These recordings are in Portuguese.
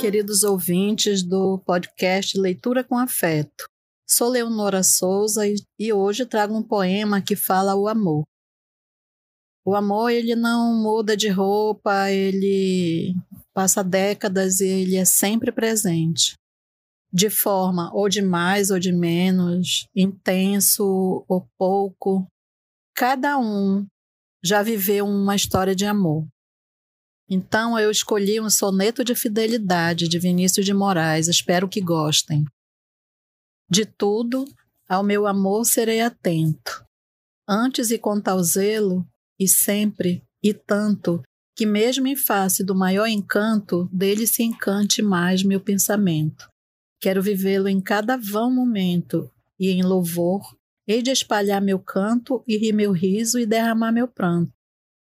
queridos ouvintes do podcast Leitura com Afeto. Sou Leonora Souza e hoje trago um poema que fala o amor. O amor, ele não muda de roupa, ele passa décadas e ele é sempre presente. De forma ou de mais ou de menos, intenso ou pouco, cada um já viveu uma história de amor. Então eu escolhi um soneto de fidelidade de Vinícius de Moraes, espero que gostem. De tudo, ao meu amor serei atento. Antes e com tal zelo, e sempre, e tanto, que mesmo em face do maior encanto, dele se encante mais meu pensamento. Quero vivê-lo em cada vão momento, e em louvor, hei de espalhar meu canto, e rir meu riso, e derramar meu pranto,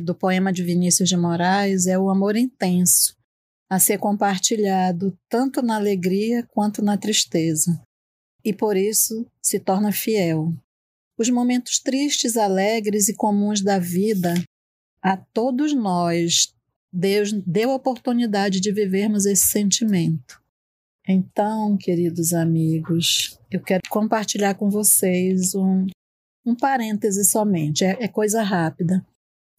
do poema de Vinícius de Moraes é o amor intenso, a ser compartilhado tanto na alegria quanto na tristeza, e por isso se torna fiel. Os momentos tristes, alegres e comuns da vida, a todos nós, Deus deu a oportunidade de vivermos esse sentimento. Então, queridos amigos, eu quero compartilhar com vocês um, um parêntese somente, é, é coisa rápida.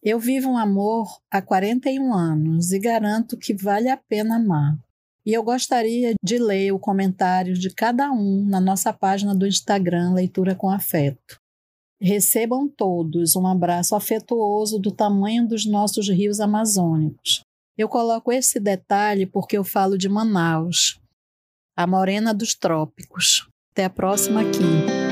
Eu vivo um amor há 41 anos e garanto que vale a pena amar. E eu gostaria de ler o comentário de cada um na nossa página do Instagram Leitura com Afeto. Recebam todos um abraço afetuoso do tamanho dos nossos rios amazônicos. Eu coloco esse detalhe porque eu falo de Manaus, a morena dos trópicos. Até a próxima quinta.